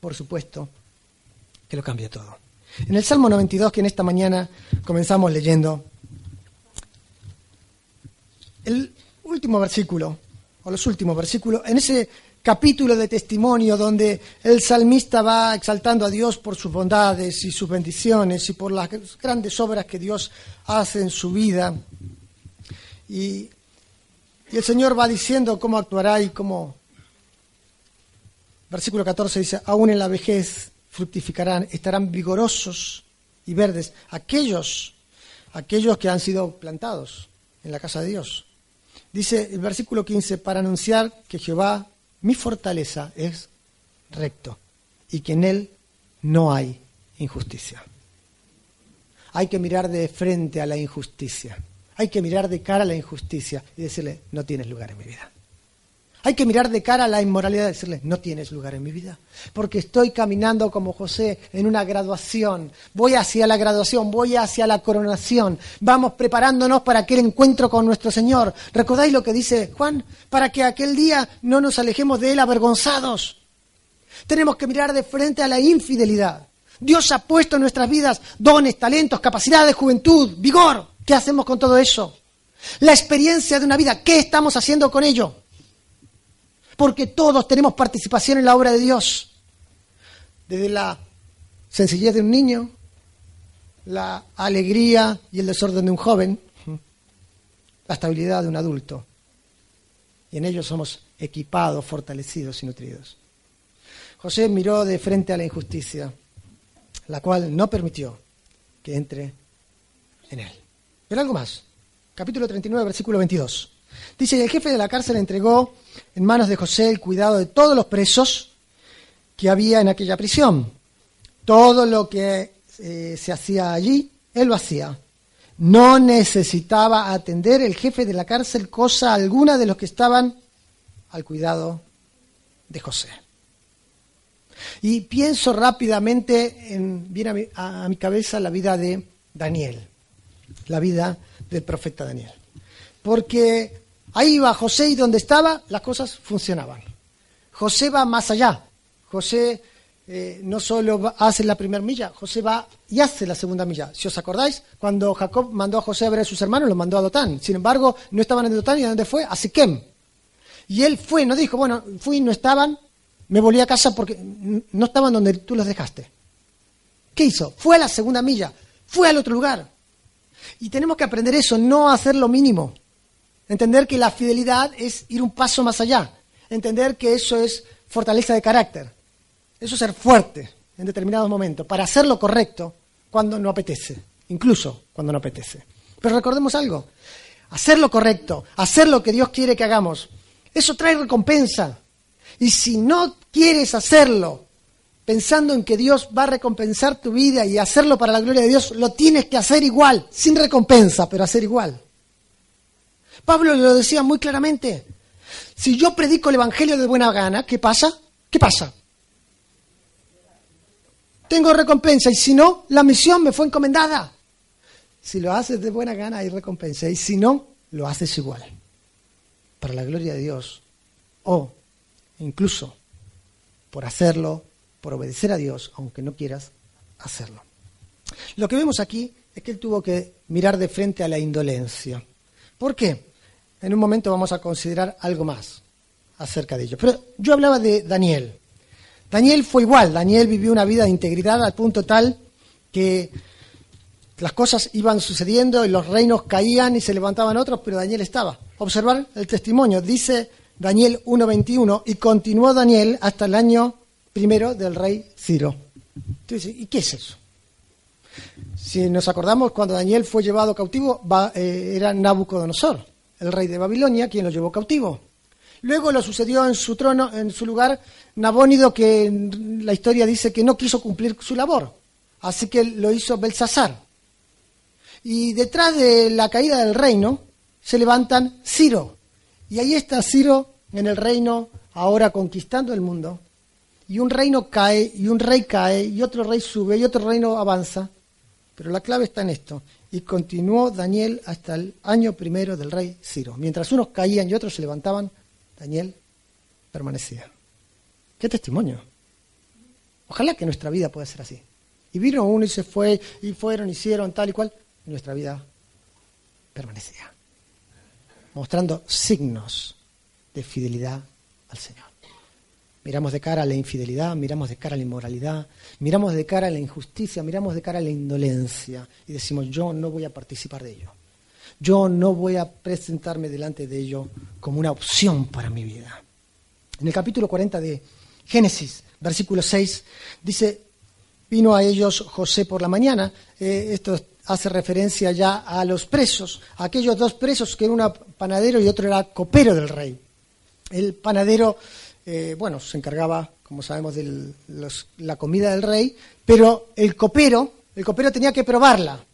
por supuesto, que lo cambia todo. En el Salmo 92, que en esta mañana comenzamos leyendo, el último versículo, o los últimos versículos, en ese capítulo de testimonio donde el salmista va exaltando a Dios por sus bondades y sus bendiciones y por las grandes obras que Dios hace en su vida. Y, y el Señor va diciendo cómo actuará y cómo... Versículo 14 dice, aún en la vejez fructificarán, estarán vigorosos y verdes, aquellos, aquellos que han sido plantados en la casa de Dios. Dice el versículo 15, para anunciar que Jehová, mi fortaleza, es recto y que en él no hay injusticia. Hay que mirar de frente a la injusticia. Hay que mirar de cara a la injusticia y decirle, no tienes lugar en mi vida. Hay que mirar de cara a la inmoralidad y decirle, no tienes lugar en mi vida, porque estoy caminando como José en una graduación, voy hacia la graduación, voy hacia la coronación, vamos preparándonos para aquel encuentro con nuestro Señor. ¿Recordáis lo que dice Juan? Para que aquel día no nos alejemos de Él avergonzados. Tenemos que mirar de frente a la infidelidad. Dios ha puesto en nuestras vidas dones, talentos, capacidades, juventud, vigor. ¿Qué hacemos con todo eso? La experiencia de una vida, ¿qué estamos haciendo con ello? Porque todos tenemos participación en la obra de Dios. Desde la sencillez de un niño, la alegría y el desorden de un joven, la estabilidad de un adulto. Y en ello somos equipados, fortalecidos y nutridos. José miró de frente a la injusticia, la cual no permitió que entre en él. Pero algo más. Capítulo 39, versículo 22. Dice, y el jefe de la cárcel entregó en manos de José el cuidado de todos los presos que había en aquella prisión. Todo lo que eh, se hacía allí, él lo hacía. No necesitaba atender el jefe de la cárcel cosa alguna de los que estaban al cuidado de José. Y pienso rápidamente, en, viene a mi, cabeza la vida de Daniel, la vida del profeta Daniel. Porque ahí va José y donde estaba las cosas funcionaban. José va más allá. José eh, no solo hace la primera milla, José va y hace la segunda milla. Si os acordáis, cuando Jacob mandó a José a ver a sus hermanos, lo mandó a Dotán. Sin embargo, no estaban en Dotán y ¿a dónde fue? A Siquem. Y él fue, no dijo, bueno, fui, no estaban, me volví a casa porque no estaban donde tú los dejaste. ¿Qué hizo? Fue a la segunda milla, fue al otro lugar. Y tenemos que aprender eso, no hacer lo mínimo. Entender que la fidelidad es ir un paso más allá. Entender que eso es fortaleza de carácter. Eso es ser fuerte en determinados momentos, para hacer lo correcto cuando no apetece, incluso cuando no apetece. Pero recordemos algo, hacer lo correcto, hacer lo que Dios quiere que hagamos, eso trae recompensa. Y si no quieres hacerlo pensando en que Dios va a recompensar tu vida y hacerlo para la gloria de Dios, lo tienes que hacer igual, sin recompensa, pero hacer igual. Pablo lo decía muy claramente. Si yo predico el Evangelio de buena gana, ¿qué pasa? ¿Qué pasa? Tengo recompensa y si no, la misión me fue encomendada. Si lo haces de buena gana hay recompensa y si no, lo haces igual para la gloria de Dios o incluso por hacerlo, por obedecer a Dios, aunque no quieras hacerlo. Lo que vemos aquí es que él tuvo que mirar de frente a la indolencia. ¿Por qué? En un momento vamos a considerar algo más acerca de ello. Pero yo hablaba de Daniel. Daniel fue igual, Daniel vivió una vida de integridad al punto tal que las cosas iban sucediendo y los reinos caían y se levantaban otros, pero Daniel estaba. Observar el testimonio. Dice Daniel 1.21 y continuó Daniel hasta el año primero del rey Ciro. Entonces, ¿y qué es eso? Si nos acordamos, cuando Daniel fue llevado cautivo, eh, era Nabucodonosor, el rey de Babilonia, quien lo llevó cautivo. Luego lo sucedió en su trono, en su lugar, Nabónido, que la historia dice que no quiso cumplir su labor. Así que lo hizo Belsasar. Y detrás de la caída del reino se levantan Ciro. Y ahí está Ciro en el reino, ahora conquistando el mundo. Y un reino cae, y un rey cae, y otro rey sube, y otro reino avanza. Pero la clave está en esto. Y continuó Daniel hasta el año primero del rey Ciro. Mientras unos caían y otros se levantaban, Daniel permanecía. ¿Qué testimonio? Ojalá que nuestra vida pueda ser así. Y vino uno y se fue, y fueron, hicieron tal y cual nuestra vida permanecía, mostrando signos de fidelidad al Señor. Miramos de cara a la infidelidad, miramos de cara a la inmoralidad, miramos de cara a la injusticia, miramos de cara a la indolencia y decimos, yo no voy a participar de ello. Yo no voy a presentarme delante de ello como una opción para mi vida. En el capítulo 40 de Génesis, versículo 6, dice, vino a ellos José por la mañana. Eh, esto hace referencia ya a los presos, a aquellos dos presos que era panadero y otro era copero del rey. El panadero, eh, bueno, se encargaba, como sabemos, de la comida del rey, pero el copero, el copero tenía que probarla.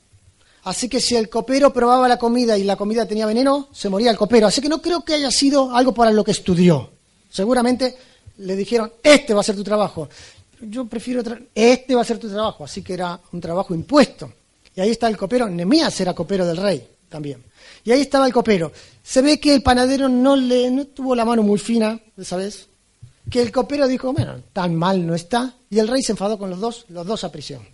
Así que si el copero probaba la comida y la comida tenía veneno, se moría el copero. Así que no creo que haya sido algo para lo que estudió. Seguramente le dijeron, este va a ser tu trabajo. Yo prefiero, este va a ser tu trabajo. Así que era un trabajo impuesto. Y ahí está el copero. Nemías era copero del rey también. Y ahí estaba el copero. Se ve que el panadero no le no tuvo la mano muy fina, ¿sabes? Que el copero dijo, bueno, tan mal no está. Y el rey se enfadó con los dos, los dos a prisión.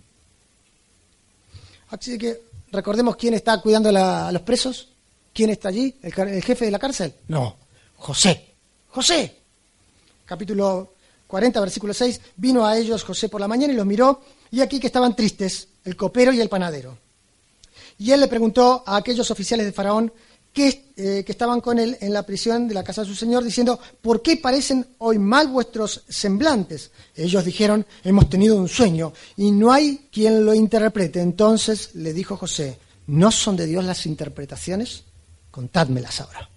Así que recordemos quién está cuidando a los presos. ¿Quién está allí? ¿El, ¿El jefe de la cárcel? No, José. José. Capítulo 40, versículo 6. Vino a ellos José por la mañana y los miró y aquí que estaban tristes el copero y el panadero. Y él le preguntó a aquellos oficiales de Faraón que, eh, que, estaban con él en la prisión de la casa de su señor, diciendo, ¿por qué parecen hoy mal vuestros semblantes? Ellos dijeron, hemos tenido un sueño y no hay quien lo interprete. Entonces le dijo José, ¿no son de Dios las interpretaciones? Contádmelas ahora.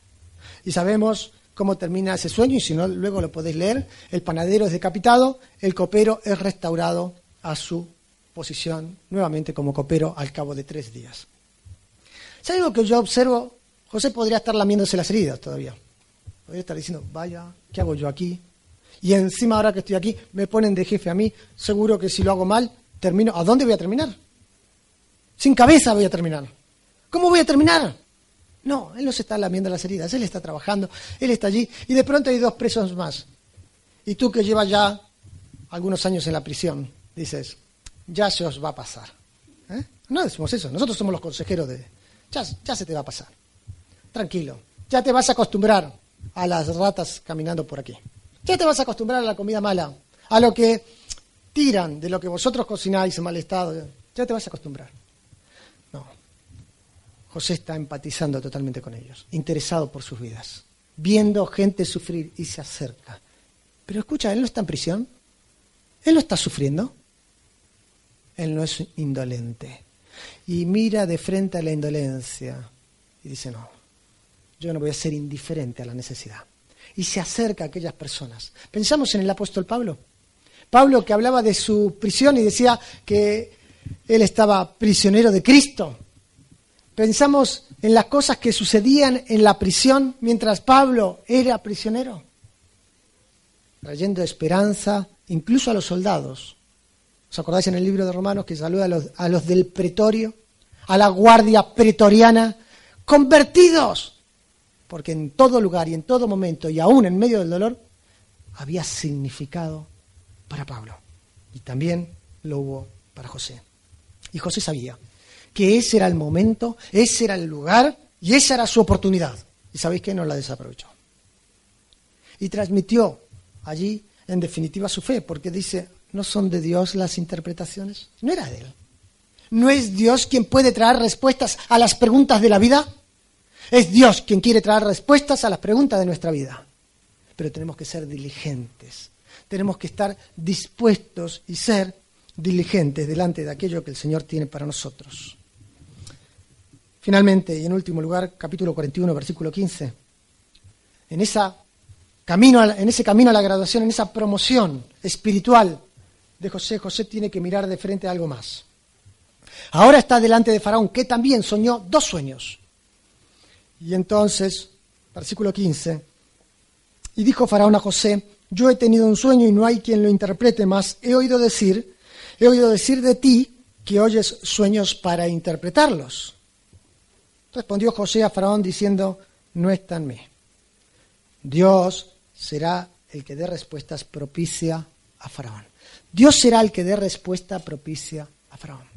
Y sabemos cómo termina ese sueño, y si no, luego lo podéis leer. El panadero es decapitado, el copero es restaurado a su posición nuevamente como copero al cabo de tres días. Si algo que yo observo, José podría estar lamiéndose las heridas todavía. Podría estar diciendo, vaya, ¿qué hago yo aquí? Y encima ahora que estoy aquí, me ponen de jefe a mí, seguro que si lo hago mal, termino. ¿A dónde voy a terminar? Sin cabeza voy a terminar. ¿Cómo voy a terminar? No, él no se está lamiendo las heridas, él está trabajando, él está allí y de pronto hay dos presos más. Y tú que llevas ya algunos años en la prisión, dices, ya se os va a pasar. ¿Eh? No decimos eso, nosotros somos los consejeros de... Ya, ya se te va a pasar. Tranquilo, ya te vas a acostumbrar a las ratas caminando por aquí. Ya te vas a acostumbrar a la comida mala, a lo que tiran de lo que vosotros cocináis en mal estado. Ya te vas a acostumbrar. No. José está empatizando totalmente con ellos, interesado por sus vidas, viendo gente sufrir y se acerca. Pero escucha, él no está en prisión. Él no está sufriendo. Él no es indolente. Y mira de frente a la indolencia y dice, no, yo no voy a ser indiferente a la necesidad. Y se acerca a aquellas personas. Pensamos en el apóstol Pablo. Pablo que hablaba de su prisión y decía que él estaba prisionero de Cristo. Pensamos en las cosas que sucedían en la prisión mientras Pablo era prisionero, trayendo esperanza incluso a los soldados ¿Os acordáis en el libro de Romanos que saluda a los, a los del pretorio, a la guardia pretoriana, convertidos? Porque en todo lugar y en todo momento, y aún en medio del dolor, había significado para Pablo. Y también lo hubo para José. Y José sabía que ese era el momento, ese era el lugar y esa era su oportunidad. Y sabéis que no la desaprovechó. Y transmitió allí, en definitiva, su fe, porque dice, ¿No son de Dios las interpretaciones? No era de Él. ¿No es Dios quien puede traer respuestas a las preguntas de la vida? Es Dios quien quiere traer respuestas a las preguntas de nuestra vida. Pero tenemos que ser diligentes. Tenemos que estar dispuestos y ser diligentes delante de aquello que el Señor tiene para nosotros. Finalmente, y en último lugar, capítulo 41, versículo 15. En, en ese camino a la graduación, en esa promoción espiritual de José, José tiene que mirar de frente a algo más. Ahora está delante de Faraón, que también soñó dos sueños. Y entonces, versículo 15, y dijo Faraón a José, yo he tenido un sueño y no hay quien lo interprete más. He oído decir, he oído decir de ti que oyes sueños para interpretarlos. Respondió José a Faraón diciendo, no está en mí. Dios será el que dé respuestas propicia a Faraón. Dios será el que dé respuesta propicia a Faraón.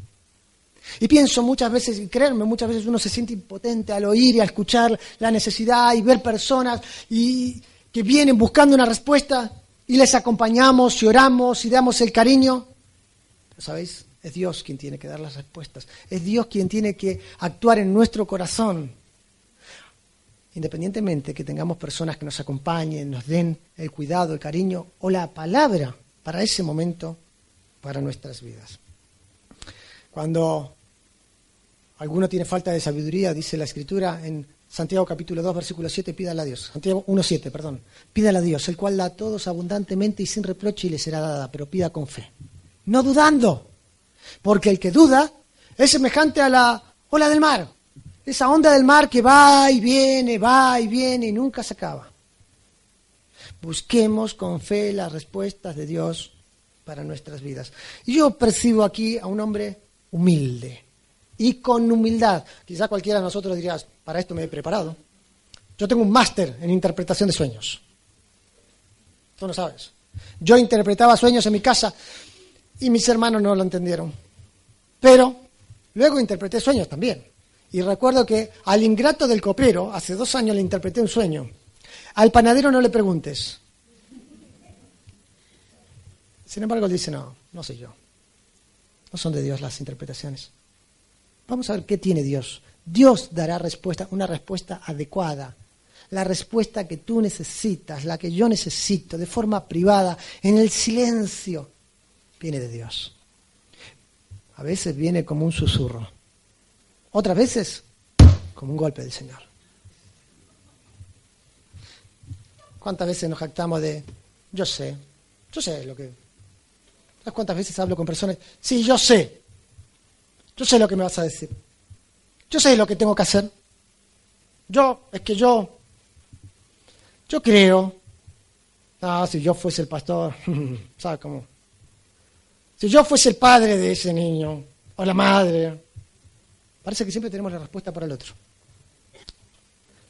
Y pienso muchas veces, y créanme, muchas veces uno se siente impotente al oír y al escuchar la necesidad y ver personas y, que vienen buscando una respuesta y les acompañamos y oramos y damos el cariño. ¿sabéis? Es Dios quien tiene que dar las respuestas. Es Dios quien tiene que actuar en nuestro corazón. Independientemente que tengamos personas que nos acompañen, nos den el cuidado, el cariño o la palabra para ese momento, para nuestras vidas. Cuando alguno tiene falta de sabiduría, dice la Escritura en Santiago capítulo 2, versículo 7, pídala a Dios. Santiago 1, 7, perdón. Pídala a Dios, el cual da a todos abundantemente y sin reproche y le será dada, pero pida con fe. No dudando, porque el que duda es semejante a la ola del mar. Esa onda del mar que va y viene, va y viene y nunca se acaba. Busquemos con fe las respuestas de Dios para nuestras vidas. Y yo percibo aquí a un hombre humilde y con humildad. Quizá cualquiera de nosotros diría, para esto me he preparado. Yo tengo un máster en interpretación de sueños. Tú no sabes. Yo interpretaba sueños en mi casa y mis hermanos no lo entendieron. Pero luego interpreté sueños también. Y recuerdo que al ingrato del copero, hace dos años le interpreté un sueño al panadero no le preguntes. Sin embargo, él dice, no, no sé yo. No son de Dios las interpretaciones. Vamos a ver qué tiene Dios Dios dará respuesta, una respuesta adecuada, la respuesta que tú necesitas, la que yo necesito, de forma privada, en el silencio, viene de Dios. A veces viene como un susurro, otras veces como un golpe del Señor. ¿Cuántas veces nos jactamos de, yo sé, yo sé lo que... ¿Sabes cuántas veces hablo con personas? Sí, yo sé. Yo sé lo que me vas a decir. Yo sé lo que tengo que hacer. Yo, es que yo, yo creo. Ah, si yo fuese el pastor, *laughs* ¿sabes cómo? Si yo fuese el padre de ese niño, o la madre, parece que siempre tenemos la respuesta para el otro.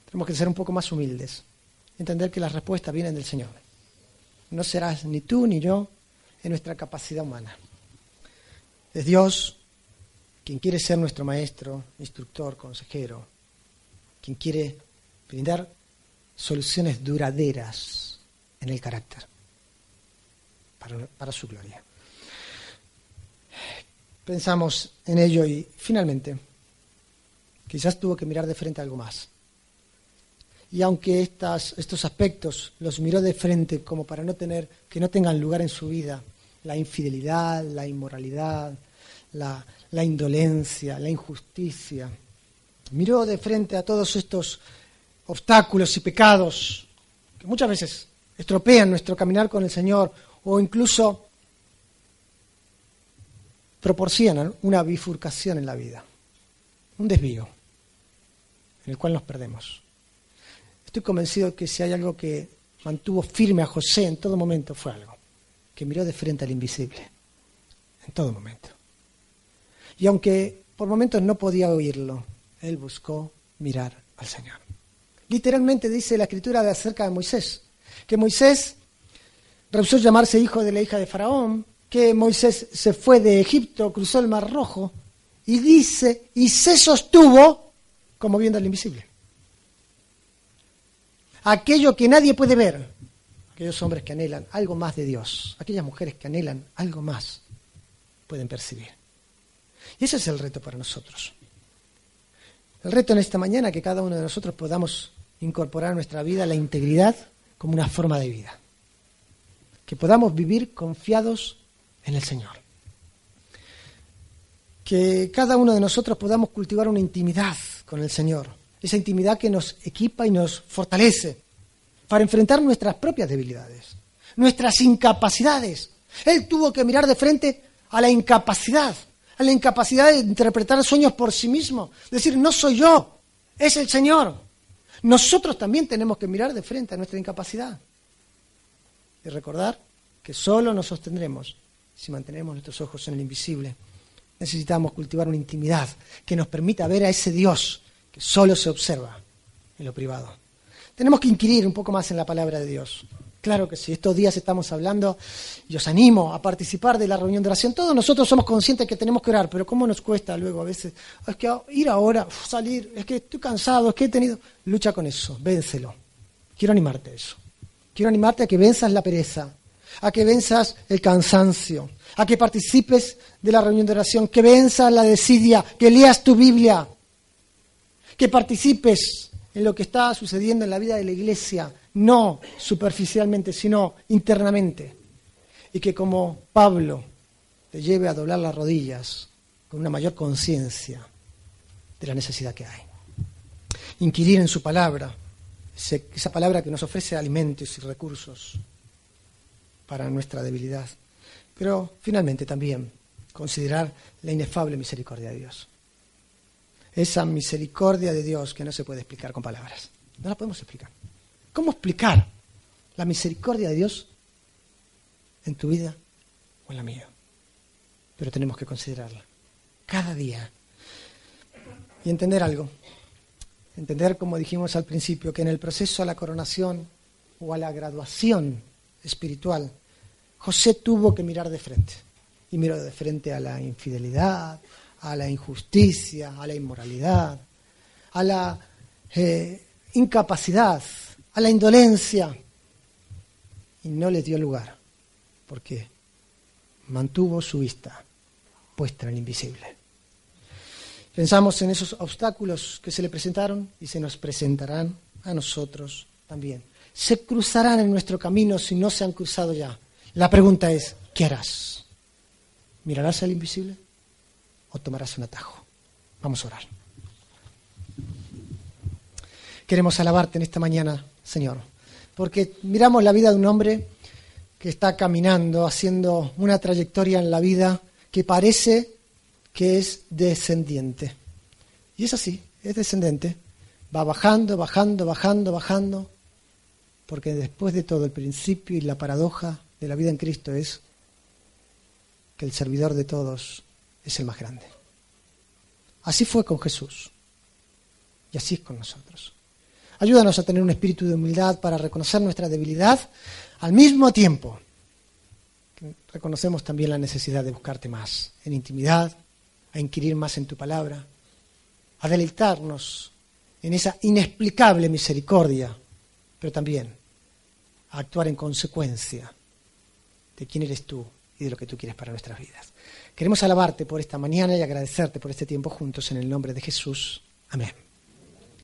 Tenemos que ser un poco más humildes entender que las respuestas vienen del Señor. No serás ni tú ni yo en nuestra capacidad humana. Es Dios quien quiere ser nuestro maestro, instructor, consejero, quien quiere brindar soluciones duraderas en el carácter para, para su gloria. Pensamos en ello y finalmente quizás tuvo que mirar de frente algo más y aunque estas, estos aspectos los miró de frente como para no tener, que no tengan lugar en su vida, la infidelidad, la inmoralidad, la, indolencia, la injusticia, miró de frente a todos estos obstáculos y pecados que muchas veces estropean nuestro caminar con el Señor o incluso proporcionan una bifurcación en la vida, un desvío en el cual nos perdemos. Estoy convencido que si hay algo que mantuvo firme a José en todo momento fue algo, que miró de frente al invisible, en todo momento. Y aunque por momentos no podía oírlo, él buscó mirar al Señor. Literalmente dice la escritura de acerca de Moisés, que Moisés rehusó llamarse hijo de la hija de Faraón, que Moisés se fue de Egipto, cruzó el Mar Rojo, y dice, y se sostuvo como viendo al invisible aquello que nadie puede ver, aquellos hombres que anhelan algo más de Dios, aquellas mujeres que anhelan algo más, pueden percibir. Y ese es el reto para nosotros. El reto en esta mañana que cada uno de nosotros podamos incorporar a nuestra vida la integridad como una forma de vida. Que podamos vivir confiados en el Señor. Que cada uno de nosotros podamos cultivar una intimidad con el Señor esa intimidad que nos equipa y nos fortalece para enfrentar nuestras propias debilidades, nuestras incapacidades. Él tuvo que mirar de frente a la incapacidad, a la incapacidad de interpretar sueños por sí mismo, decir, no soy yo, es el Señor. Nosotros también tenemos que mirar de frente a nuestra incapacidad y recordar que solo nos sostendremos si mantenemos nuestros ojos en el invisible. Necesitamos cultivar una intimidad que nos permita ver a ese Dios que solo se observa en lo privado. Tenemos que inquirir un poco más en la palabra de Dios. Claro que sí, estos días estamos hablando y os animo a participar de la reunión de oración. Todos nosotros somos conscientes que tenemos que orar, pero ¿cómo nos cuesta luego a veces? Es que ir ahora, salir, es que estoy cansado, es que he tenido... Lucha con eso, vénselo. Quiero animarte a eso. Quiero animarte a que venzas la pereza, a que venzas el cansancio, a que participes de la reunión de oración, que venzas la desidia, que leas tu Biblia, que participes en lo que está sucediendo en la vida de la iglesia, no superficialmente, sino internamente. Y que como Pablo te lleve a doblar las rodillas con una mayor conciencia de la necesidad que hay. Inquirir en su palabra, esa palabra que nos ofrece alimentos y recursos para nuestra debilidad. Pero finalmente también considerar la inefable misericordia de Dios esa misericordia de Dios que no se puede explicar con palabras. No la podemos explicar. ¿Cómo explicar la misericordia de Dios en tu vida o en la mía? Pero tenemos que considerarla cada día y entender algo. Entender, como dijimos al principio, que en el proceso a la coronación o a la graduación espiritual, José tuvo que mirar de frente. Y miró de frente a la infidelidad, a la injusticia, a la inmoralidad, a la eh, incapacidad, a la indolencia. Y no le dio lugar, porque mantuvo su vista puesta en el invisible. Pensamos en esos obstáculos que se le presentaron y se nos presentarán a nosotros también. Se cruzarán en nuestro camino si no se han cruzado ya. La pregunta es, ¿qué harás? ¿Mirarás al invisible o tomarás un atajo? Vamos a orar. Queremos alabarte en esta mañana, Señor, porque miramos la vida de un hombre que está caminando, haciendo una trayectoria en la vida que parece que es descendiente. Y es así, es descendente. Va bajando, bajando, bajando, bajando, porque después de todo el principio y la paradoja de la vida en Cristo es que el servidor de todos es el más grande. Así fue con Jesús y así es con nosotros. Ayúdanos a tener un espíritu de humildad para reconocer nuestra debilidad al mismo tiempo reconocemos también la necesidad de buscarte más en intimidad, a inquirir más en tu palabra, a deleitarnos en esa inexplicable misericordia, pero también a actuar en consecuencia de quién eres tú y de lo que tú quieres para nuestras vidas. Queremos alabarte por esta mañana y agradecerte por este tiempo juntos en el nombre de Jesús. Amén.